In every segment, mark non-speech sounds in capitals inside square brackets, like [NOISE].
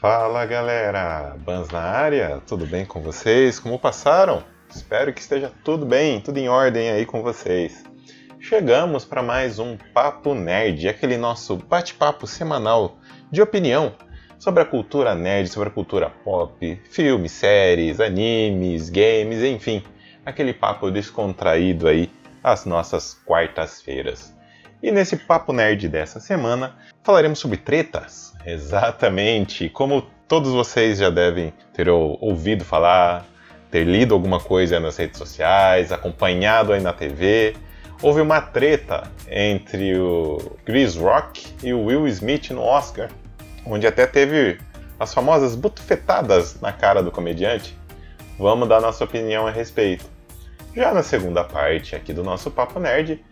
Fala galera, Bans na área, tudo bem com vocês? Como passaram? Espero que esteja tudo bem, tudo em ordem aí com vocês. Chegamos para mais um Papo Nerd, aquele nosso bate-papo semanal de opinião sobre a cultura nerd, sobre a cultura pop, filmes, séries, animes, games, enfim, aquele papo descontraído aí às nossas quartas-feiras. E nesse Papo Nerd dessa semana falaremos sobre tretas. Exatamente, como todos vocês já devem ter ouvido falar, ter lido alguma coisa nas redes sociais, acompanhado aí na TV. Houve uma treta entre o Chris Rock e o Will Smith no Oscar, onde até teve as famosas butufetadas na cara do comediante. Vamos dar nossa opinião a respeito. Já na segunda parte aqui do nosso Papo Nerd,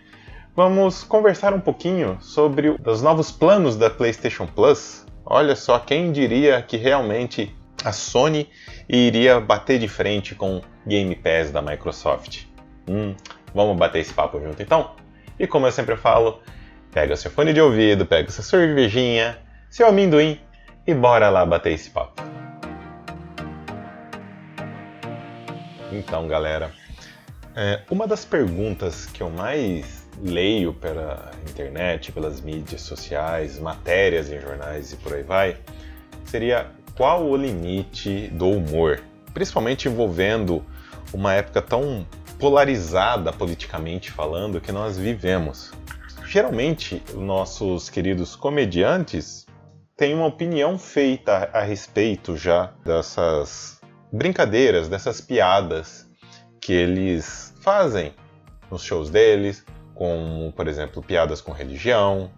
vamos conversar um pouquinho sobre os novos planos da PlayStation Plus. Olha só, quem diria que realmente a Sony iria bater de frente com Game Pass da Microsoft? Hum, vamos bater esse papo junto então? E como eu sempre falo, pega seu fone de ouvido, pega sua cervejinha, seu amendoim e bora lá bater esse papo. Então, galera, é, uma das perguntas que eu mais leio pela internet, pelas mídias sociais, matérias em jornais e por aí vai, seria qual o limite do humor, principalmente envolvendo uma época tão polarizada politicamente falando que nós vivemos. Geralmente, nossos queridos comediantes têm uma opinião feita a respeito já dessas brincadeiras, dessas piadas que eles fazem nos shows deles, como, por exemplo, piadas com religião,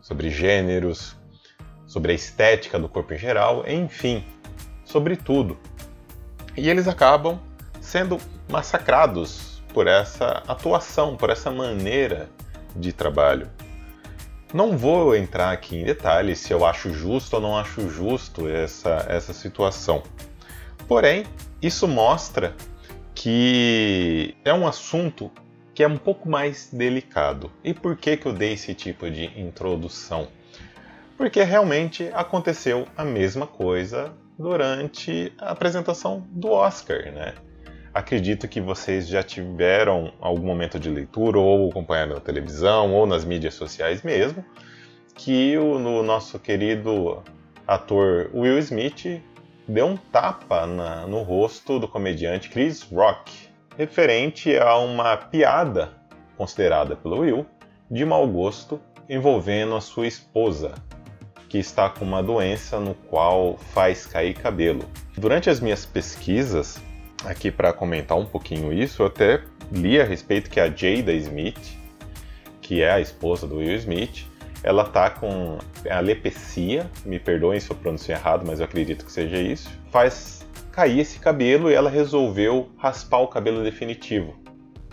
sobre gêneros, sobre a estética do corpo em geral, enfim, sobre tudo. E eles acabam sendo massacrados por essa atuação, por essa maneira de trabalho. Não vou entrar aqui em detalhes se eu acho justo ou não acho justo essa, essa situação. Porém, isso mostra que é um assunto que é um pouco mais delicado. E por que, que eu dei esse tipo de introdução? Porque realmente aconteceu a mesma coisa durante a apresentação do Oscar, né? Acredito que vocês já tiveram algum momento de leitura, ou acompanhando na televisão, ou nas mídias sociais mesmo, que o no nosso querido ator Will Smith deu um tapa na, no rosto do comediante Chris Rock, referente a uma piada considerada pelo Will de mau gosto envolvendo a sua esposa, que está com uma doença no qual faz cair cabelo. Durante as minhas pesquisas, aqui para comentar um pouquinho isso, eu até li a respeito que a Jada Smith, que é a esposa do Will Smith, ela tá com alepecia, me perdoem se eu pronunciei errado, mas eu acredito que seja isso. Faz cair esse cabelo e ela resolveu raspar o cabelo definitivo,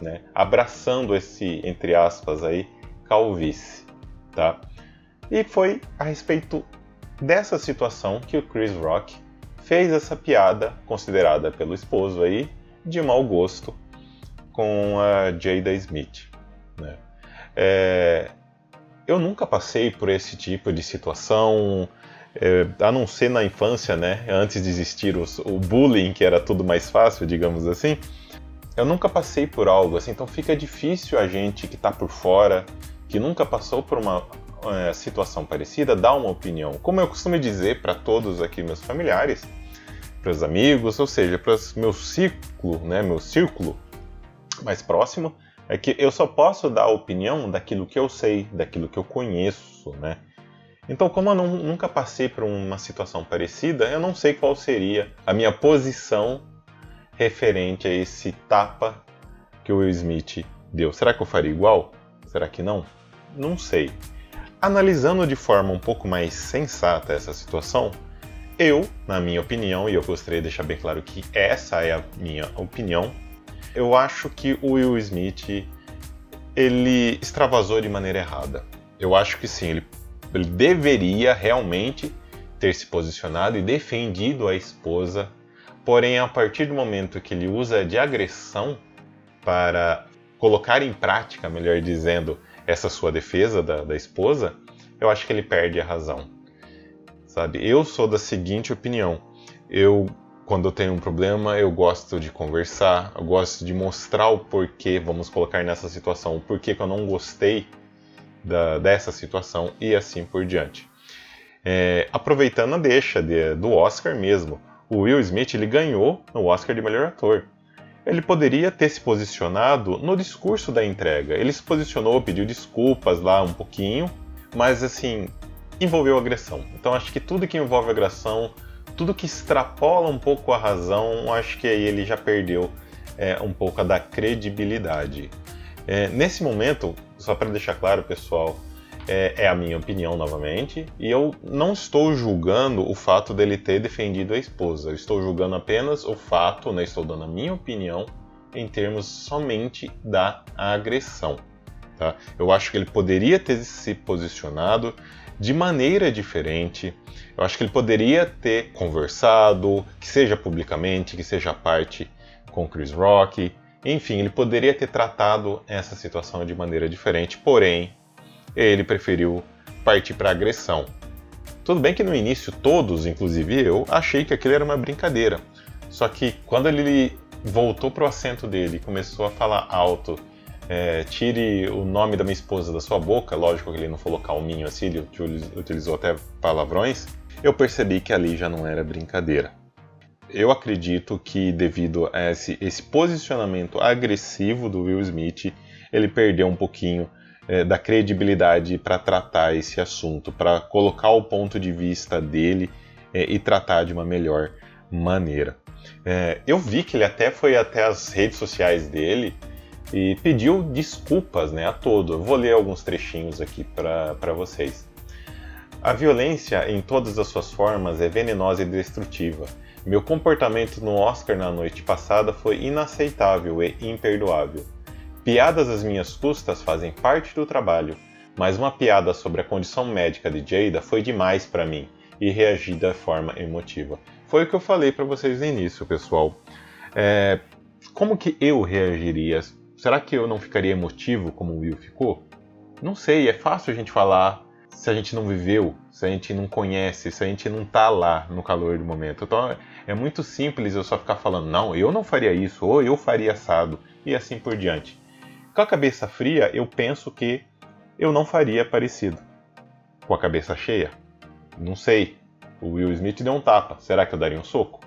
né? abraçando esse, entre aspas, aí, calvície. Tá? E foi a respeito dessa situação que o Chris Rock fez essa piada, considerada pelo esposo aí, de mau gosto, com a Jada Smith. Né? É, eu nunca passei por esse tipo de situação, é, a não ser na infância, né? Antes de existir os, o bullying, que era tudo mais fácil, digamos assim. Eu nunca passei por algo assim, então fica difícil a gente que está por fora, que nunca passou por uma é, situação parecida, dar uma opinião. Como eu costumo dizer para todos aqui meus familiares, para os amigos, ou seja, para meu ciclo, né, meu círculo mais próximo, é que eu só posso dar opinião daquilo que eu sei, daquilo que eu conheço, né? Então, como eu não, nunca passei por uma situação parecida, eu não sei qual seria a minha posição referente a esse tapa que o Will Smith deu. Será que eu faria igual? Será que não? Não sei. Analisando de forma um pouco mais sensata essa situação, eu, na minha opinião, e eu gostaria de deixar bem claro que essa é a minha opinião, eu acho que o Will Smith ele extravasou de maneira errada. Eu acho que sim, ele ele deveria realmente ter se posicionado e defendido a esposa, porém, a partir do momento que ele usa de agressão para colocar em prática, melhor dizendo, essa sua defesa da, da esposa, eu acho que ele perde a razão. sabe? Eu sou da seguinte opinião. Eu quando eu tenho um problema, eu gosto de conversar, eu gosto de mostrar o porquê, vamos colocar nessa situação, o porquê que eu não gostei da, dessa situação e assim por diante. É, aproveitando a deixa de, do Oscar mesmo, o Will Smith ele ganhou o Oscar de melhor ator. Ele poderia ter se posicionado no discurso da entrega. Ele se posicionou, pediu desculpas lá um pouquinho, mas assim, envolveu agressão. Então acho que tudo que envolve agressão, tudo que extrapola um pouco a razão, acho que aí ele já perdeu é, um pouco da credibilidade. É, nesse momento, só para deixar claro, pessoal, é, é, a minha opinião novamente, e eu não estou julgando o fato dele ter defendido a esposa. Eu estou julgando apenas o fato, né, estou dando a minha opinião em termos somente da agressão. Tá? Eu acho que ele poderia ter se posicionado de maneira diferente. Eu acho que ele poderia ter conversado, que seja publicamente, que seja parte com Chris Rock. Enfim, ele poderia ter tratado essa situação de maneira diferente, porém, ele preferiu partir para agressão. Tudo bem que no início todos, inclusive eu, achei que aquilo era uma brincadeira. Só que quando ele voltou pro assento dele e começou a falar alto, é, tire o nome da minha esposa da sua boca, lógico que ele não falou calminho assim, ele utilizou até palavrões, eu percebi que ali já não era brincadeira. Eu acredito que devido a esse, esse posicionamento agressivo do Will Smith, ele perdeu um pouquinho é, da credibilidade para tratar esse assunto, para colocar o ponto de vista dele é, e tratar de uma melhor maneira. É, eu vi que ele até foi até as redes sociais dele e pediu desculpas né, a todo. Eu vou ler alguns trechinhos aqui para vocês. A violência, em todas as suas formas, é venenosa e destrutiva. Meu comportamento no Oscar na noite passada foi inaceitável e imperdoável. Piadas às minhas custas fazem parte do trabalho, mas uma piada sobre a condição médica de Jada foi demais para mim e reagi da forma emotiva. Foi o que eu falei para vocês no início, pessoal. É, como que eu reagiria? Será que eu não ficaria emotivo como o Will ficou? Não sei, é fácil a gente falar se a gente não viveu, se a gente não conhece, se a gente não tá lá no calor do momento. Então é muito simples eu só ficar falando, não, eu não faria isso, ou eu faria assado, e assim por diante. Com a cabeça fria, eu penso que eu não faria parecido. Com a cabeça cheia, não sei. O Will Smith deu um tapa. Será que eu daria um soco?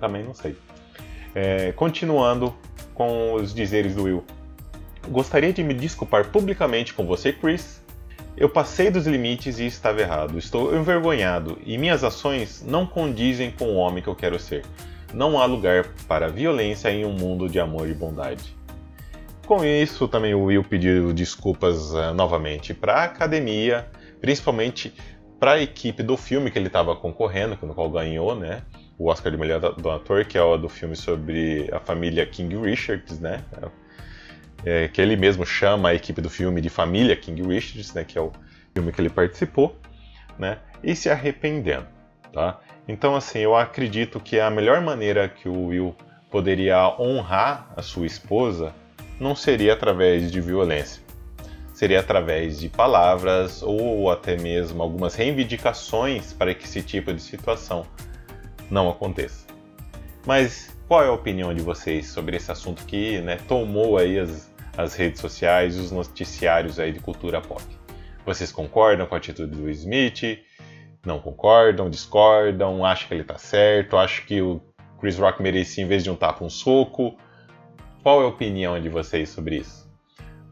Também não sei. É, continuando com os dizeres do Will. Gostaria de me desculpar publicamente com você, Chris. Eu passei dos limites e estava errado. Estou envergonhado e minhas ações não condizem com o homem que eu quero ser. Não há lugar para violência em um mundo de amor e bondade. Com isso, também o Will pediu desculpas uh, novamente para a academia, principalmente para a equipe do filme que ele estava concorrendo, no qual ganhou, né? O Oscar de melhor do ator, que é o do filme sobre a família King Richards, né? É, que ele mesmo chama a equipe do filme de família King Richards, né? Que é o filme que ele participou, né? E se arrependendo, tá? Então, assim, eu acredito que a melhor maneira que o Will poderia honrar a sua esposa não seria através de violência. Seria através de palavras ou até mesmo algumas reivindicações para que esse tipo de situação não aconteça. Mas qual é a opinião de vocês sobre esse assunto que né, tomou aí as, as redes sociais e os noticiários aí de cultura pop? Vocês concordam com a atitude do Smith? Não concordam? Discordam? Acham que ele está certo? Acham que o Chris Rock merecia, em vez de um tapa, um soco? Qual é a opinião de vocês sobre isso?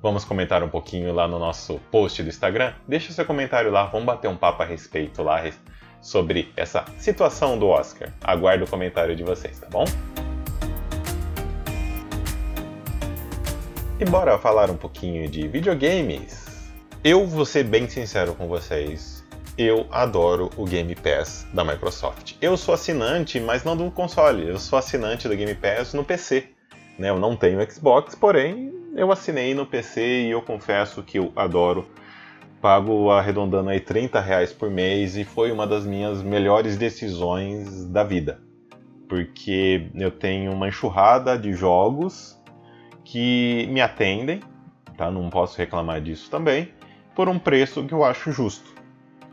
Vamos comentar um pouquinho lá no nosso post do Instagram? Deixa seu comentário lá, vamos bater um papo a respeito lá sobre essa situação do Oscar. Aguardo o comentário de vocês, tá bom? E bora falar um pouquinho de videogames. Eu vou ser bem sincero com vocês. Eu adoro o Game Pass da Microsoft. Eu sou assinante, mas não do console. Eu sou assinante do Game Pass no PC. Né? Eu não tenho Xbox, porém eu assinei no PC e eu confesso que eu adoro. Pago arredondando aí 30 reais por mês e foi uma das minhas melhores decisões da vida. Porque eu tenho uma enxurrada de jogos que me atendem, tá? não posso reclamar disso também, por um preço que eu acho justo.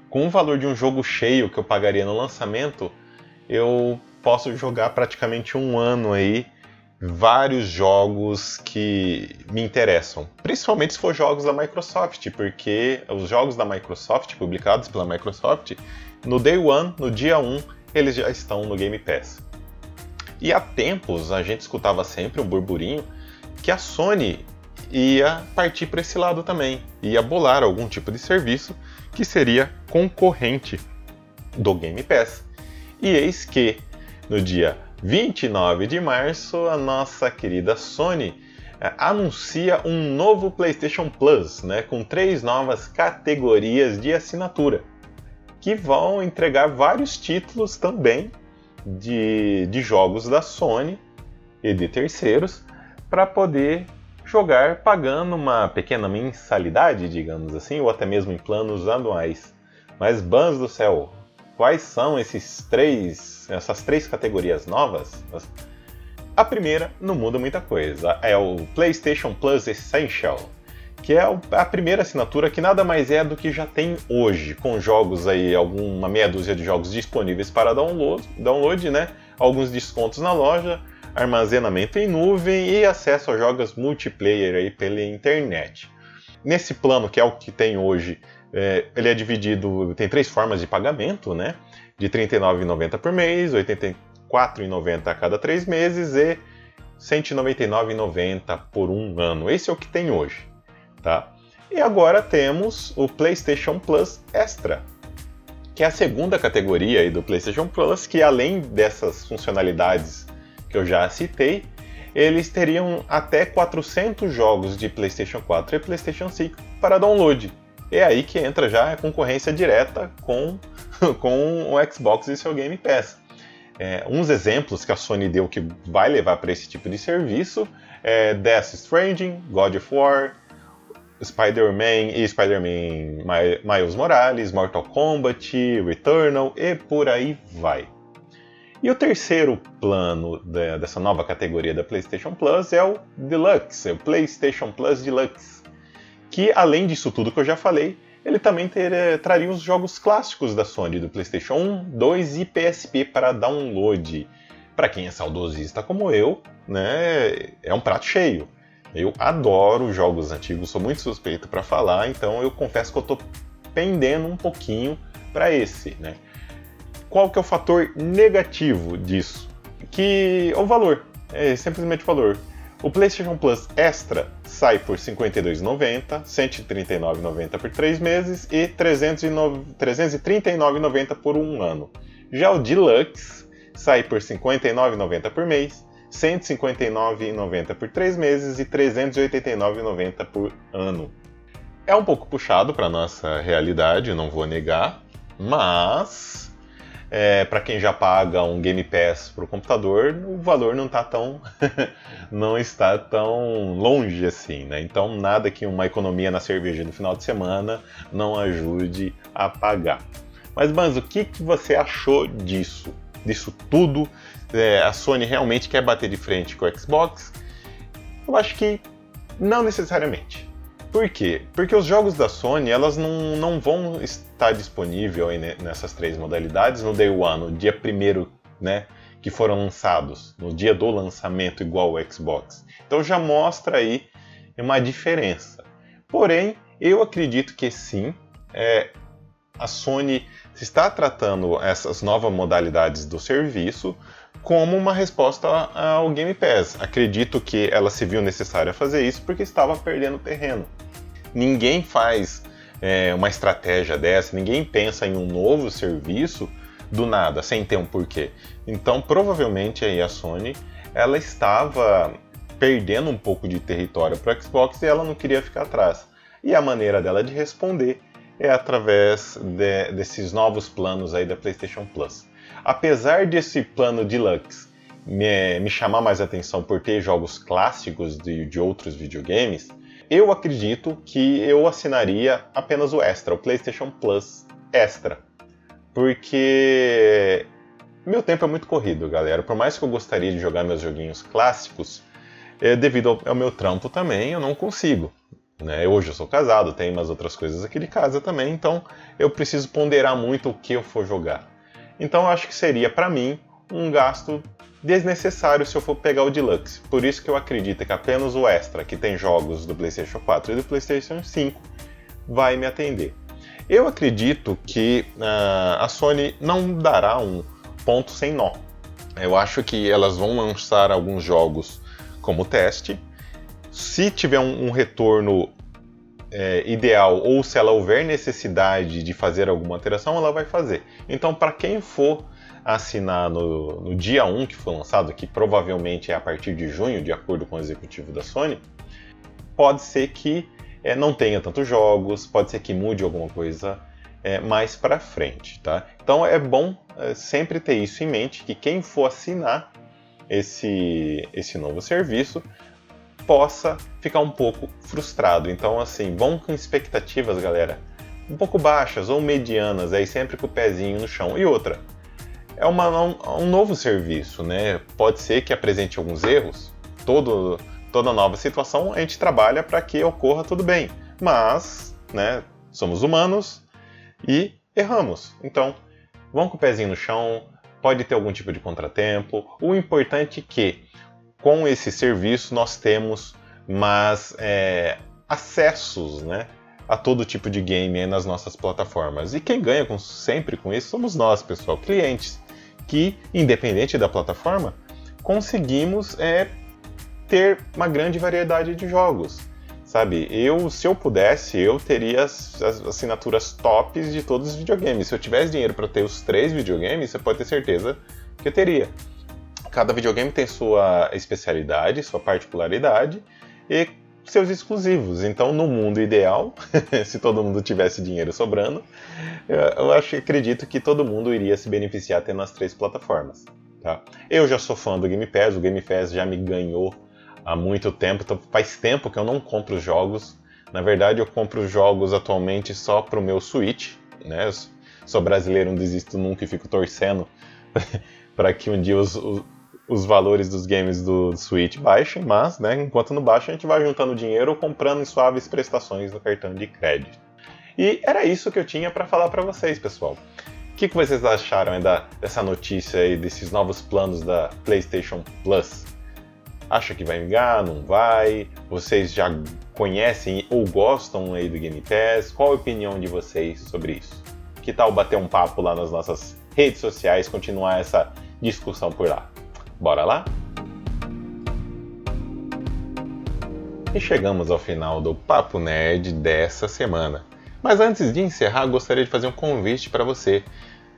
com o valor de um jogo cheio que eu pagaria no lançamento, eu posso jogar praticamente um ano aí vários jogos que me interessam, principalmente se for jogos da Microsoft, porque os jogos da Microsoft, publicados pela Microsoft, no Day One, no dia 1, eles já estão no Game Pass. E há tempos a gente escutava sempre um burburinho que a Sony ia partir para esse lado também, ia bolar algum tipo de serviço que seria concorrente do Game Pass. E eis que no dia 29 de março, a nossa querida Sony é, anuncia um novo PlayStation Plus, né, com três novas categorias de assinatura, que vão entregar vários títulos também de, de jogos da Sony e de terceiros para poder jogar pagando uma pequena mensalidade, digamos assim, ou até mesmo em planos anuais. Mas, Bans do céu, quais são esses três, essas três categorias novas? A primeira não muda muita coisa, é o PlayStation Plus Essential, que é a primeira assinatura que nada mais é do que já tem hoje, com jogos aí, alguma meia dúzia de jogos disponíveis para download, download né? Alguns descontos na loja, armazenamento em nuvem e acesso a jogos multiplayer aí pela internet. Nesse plano, que é o que tem hoje, é, ele é dividido, tem três formas de pagamento, né? De R$ 39,90 por mês, R$ 84,90 a cada três meses e R$ 199,90 por um ano. Esse é o que tem hoje, tá? E agora temos o PlayStation Plus Extra, que é a segunda categoria aí do PlayStation Plus, que além dessas funcionalidades que eu já citei, eles teriam até 400 jogos de PlayStation 4 e PlayStation 5 para download. É aí que entra já a concorrência direta com, [LAUGHS] com o Xbox e seu Game Pass. É, uns exemplos que a Sony deu que vai levar para esse tipo de serviço é Death Stranding, God of War, Spider-Man e Spider-Man Miles Morales, Mortal Kombat, Returnal e por aí vai. E o terceiro plano de, dessa nova categoria da PlayStation Plus é o Deluxe, é o PlayStation Plus Deluxe, que além disso tudo que eu já falei, ele também ter, eh, traria os jogos clássicos da Sony do PlayStation 1, 2 e PSP para download. Para quem é saudosista como eu, né, é um prato cheio. Eu adoro jogos antigos, sou muito suspeito para falar, então eu confesso que eu estou pendendo um pouquinho para esse, né? Qual que é o fator negativo disso? Que o valor, é simplesmente o valor. O PlayStation Plus Extra sai por R$ 52,90, R$ 139,90 por 3 meses e R$ 339,90 por um ano. Já o Deluxe sai por R$ 59,90 por mês, R$ 159,90 por 3 meses e R$ 389,90 por ano. É um pouco puxado para nossa realidade, não vou negar, mas é, para quem já paga um Game Pass para o computador, o valor não está tão [LAUGHS] não está tão longe assim, né? Então nada que uma economia na cerveja no final de semana não ajude a pagar. Mas Banz, o que, que você achou disso? Disso tudo? É, a Sony realmente quer bater de frente com o Xbox? Eu acho que não necessariamente. Por quê? Porque os jogos da Sony elas não, não vão estar disponíveis nessas três modalidades no Day One, no dia primeiro, né? Que foram lançados, no dia do lançamento, igual o Xbox. Então já mostra aí uma diferença. Porém, eu acredito que sim, é, a Sony está tratando essas novas modalidades do serviço como uma resposta ao Game Pass. Acredito que ela se viu necessária fazer isso porque estava perdendo terreno. Ninguém faz é, uma estratégia dessa, ninguém pensa em um novo serviço do nada, sem ter um porquê. Então, provavelmente aí a Sony ela estava perdendo um pouco de território para o Xbox e ela não queria ficar atrás. E a maneira dela de responder é através de, desses novos planos aí da PlayStation Plus. Apesar desse plano Deluxe me, me chamar mais atenção por ter jogos clássicos de, de outros videogames, eu acredito que eu assinaria apenas o Extra, o PlayStation Plus Extra. Porque meu tempo é muito corrido, galera. Por mais que eu gostaria de jogar meus joguinhos clássicos, é, devido ao, meu trampo também, eu não consigo. Né? Hoje eu sou casado, tenho umas outras coisas aqui de casa também, então eu preciso ponderar muito o que eu for jogar. Então eu acho que seria para mim um gasto desnecessário se eu for pegar o Deluxe. Por isso que eu acredito que apenas o Extra, que tem jogos do PlayStation 4 e do PlayStation 5, vai me atender. Eu acredito que uh, a Sony não dará um ponto sem nó. Eu acho que elas vão lançar alguns jogos como teste. Se tiver um, um retorno é, ideal ou se ela houver necessidade de fazer alguma alteração, ela vai fazer. Então, para quem for assinar no, no dia 1 que foi lançado, que provavelmente é a partir de junho, de acordo com o executivo da Sony, pode ser que é, não tenha tantos jogos, pode ser que mude alguma coisa é, mais para frente, tá? Então é bom é, sempre ter isso em mente, que quem for assinar esse, esse novo serviço possa ficar um pouco frustrado. Então, assim, vão com expectativas, galera, um pouco baixas ou medianas, aí sempre com o pezinho no chão. E outra, é uma, um, um novo serviço, né? Pode ser que apresente alguns erros. Todo, toda nova situação a gente trabalha para que ocorra tudo bem. Mas, né, somos humanos e erramos. Então, vão com o pezinho no chão, pode ter algum tipo de contratempo. O importante é que com esse serviço nós temos mais é, acessos né, a todo tipo de game nas nossas plataformas. E quem ganha com, sempre com isso somos nós, pessoal, clientes, que, independente da plataforma, conseguimos é, ter uma grande variedade de jogos. Sabe, eu, se eu pudesse, eu teria as, as assinaturas tops de todos os videogames. Se eu tivesse dinheiro para ter os três videogames, você pode ter certeza que eu teria cada videogame tem sua especialidade, sua particularidade e seus exclusivos. Então, no mundo ideal, [LAUGHS] se todo mundo tivesse dinheiro sobrando, eu acho acredito que todo mundo iria se beneficiar tendo as três plataformas. Tá? Eu já sou fã do Game Pass, o Game Pass já me ganhou há muito tempo, então faz tempo que eu não compro jogos. Na verdade, eu compro jogos atualmente só para o meu Switch. Né? Eu sou brasileiro, não desisto nunca e fico torcendo [LAUGHS] para que um dia os, os valores dos games do Switch baixem, mas, né, enquanto não baixa, a gente vai juntando dinheiro ou comprando suaves prestações no cartão de crédito. E era isso que eu tinha para falar para vocês, pessoal. O que, que vocês acharam da, dessa notícia aí, desses novos planos da PlayStation Plus? Acha que vai vingar? Não vai? Vocês já conhecem ou gostam aí do Game Pass? Qual a opinião de vocês sobre isso? Que tal bater um papo lá nas nossas redes sociais, continuar essa discussão por lá? Bora lá? E chegamos ao final do Papo Nerd dessa semana. Mas antes de encerrar, gostaria de fazer um convite para você.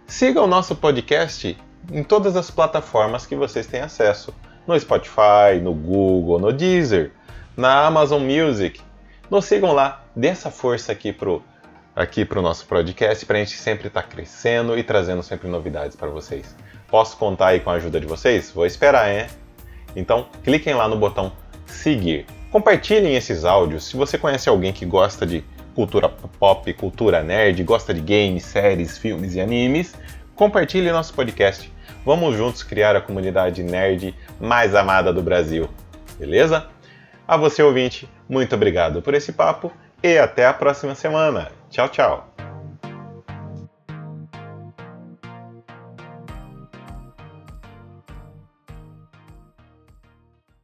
Siga o nosso podcast em todas as plataformas que vocês têm acesso: no Spotify, no Google, no Deezer, na Amazon Music. Nos sigam lá, dê essa força aqui pro aqui pro nosso podcast para a gente sempre estar tá crescendo e trazendo sempre novidades para vocês. Posso contar aí com a ajuda de vocês? Vou esperar, hein? Então, cliquem lá no botão seguir. Compartilhem esses áudios. Se você conhece alguém que gosta de cultura pop, cultura nerd, gosta de games, séries, filmes e animes, compartilhe nosso podcast. Vamos juntos criar a comunidade nerd mais amada do Brasil. Beleza? A você ouvinte, muito obrigado por esse papo e até a próxima semana. Tchau, tchau.